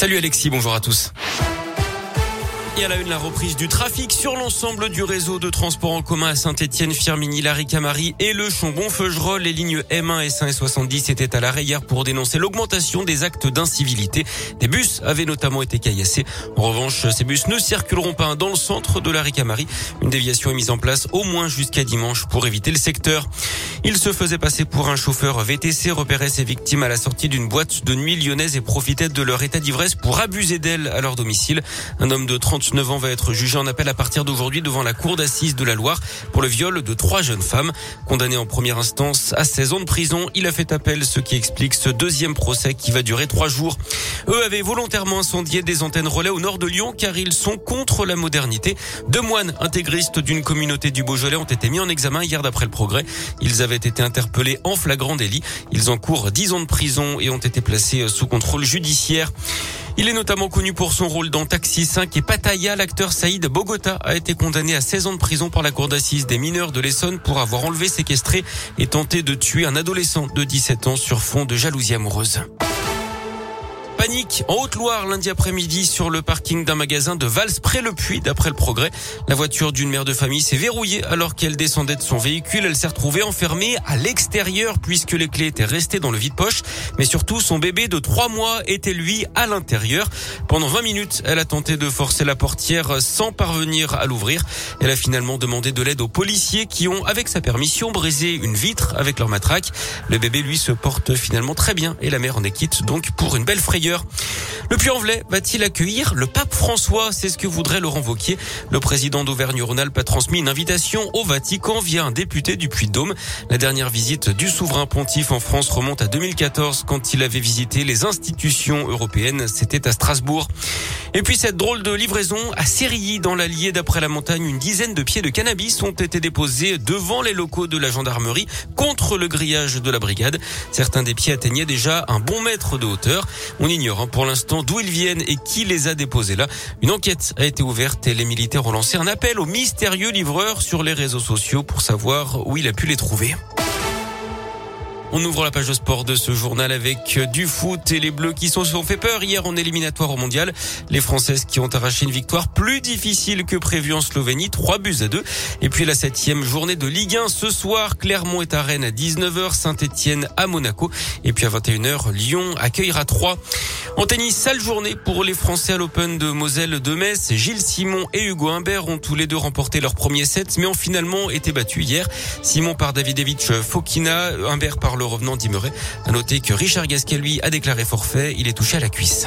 Salut Alexis, bonjour à tous. Et à la une, la reprise du trafic sur l'ensemble du réseau de transport en commun à Saint-Etienne, Firminy, Laricamari et le Chambon-Feugerolles. Les lignes M1 et 5 et 70 étaient à l'arrêt hier pour dénoncer l'augmentation des actes d'incivilité. Des bus avaient notamment été caillassés. En revanche, ces bus ne circuleront pas dans le centre de Laricamari. Une déviation est mise en place au moins jusqu'à dimanche pour éviter le secteur. Il se faisait passer pour un chauffeur VTC, repérait ses victimes à la sortie d'une boîte de nuit lyonnaise et profitait de leur état d'ivresse pour abuser d'elles à leur domicile. Un homme de 30 9 ans va être jugé en appel à partir d'aujourd'hui devant la cour d'assises de la Loire pour le viol de trois jeunes femmes. Condamné en première instance à 16 ans de prison, il a fait appel, ce qui explique ce deuxième procès qui va durer trois jours. Eux avaient volontairement incendié des antennes relais au nord de Lyon car ils sont contre la modernité. Deux moines intégristes d'une communauté du Beaujolais ont été mis en examen hier d'après le progrès. Ils avaient été interpellés en flagrant délit. Ils encourent 10 ans de prison et ont été placés sous contrôle judiciaire. Il est notamment connu pour son rôle dans Taxi 5 et Pattaya. L'acteur Saïd Bogota a été condamné à 16 ans de prison par la cour d'assises des mineurs de l'Essonne pour avoir enlevé, séquestré et tenté de tuer un adolescent de 17 ans sur fond de jalousie amoureuse. En Haute-Loire lundi après-midi sur le parking d'un magasin de Vals près le Puy d'après le progrès. La voiture d'une mère de famille s'est verrouillée alors qu'elle descendait de son véhicule. Elle s'est retrouvée enfermée à l'extérieur puisque les clés étaient restées dans le vide-poche. Mais surtout, son bébé de trois mois était lui à l'intérieur. Pendant 20 minutes, elle a tenté de forcer la portière sans parvenir à l'ouvrir. Elle a finalement demandé de l'aide aux policiers qui ont, avec sa permission, brisé une vitre avec leur matraque. Le bébé, lui, se porte finalement très bien et la mère en est quitte donc pour une belle frayeur. Le Puy-en-Velay va-t-il accueillir le pape François? C'est ce que voudrait Laurent Vauquier. Le président d'Auvergne-Rhône-Alpes a transmis une invitation au Vatican via un député du Puy-de-Dôme. La dernière visite du souverain pontife en France remonte à 2014 quand il avait visité les institutions européennes. C'était à Strasbourg. Et puis cette drôle de livraison à Sérilly dans l'Allier d'après la montagne, une dizaine de pieds de cannabis ont été déposés devant les locaux de la gendarmerie contre le grillage de la brigade. Certains des pieds atteignaient déjà un bon mètre de hauteur. On ignore hein, pour l'instant d'où ils viennent et qui les a déposés là. Une enquête a été ouverte et les militaires ont lancé un appel au mystérieux livreur sur les réseaux sociaux pour savoir où il a pu les trouver. On ouvre la page de sport de ce journal avec du foot et les Bleus qui sont, sont fait peur hier en éliminatoire au mondial. Les Françaises qui ont arraché une victoire plus difficile que prévu en Slovénie, 3 buts à 2. Et puis la septième journée de Ligue 1 ce soir, Clermont est à Rennes à 19h, Saint-Etienne à Monaco. Et puis à 21h, Lyon accueillera 3. En tennis, sale journée pour les Français à l'Open de Moselle de Metz. Gilles Simon et Hugo Humbert ont tous les deux remporté leur premier set, mais ont finalement été battus hier. Simon par Davidevich Fokina, Humbert par le revenant d'Imeray. À noter que Richard Gasquet, lui, a déclaré forfait. Il est touché à la cuisse.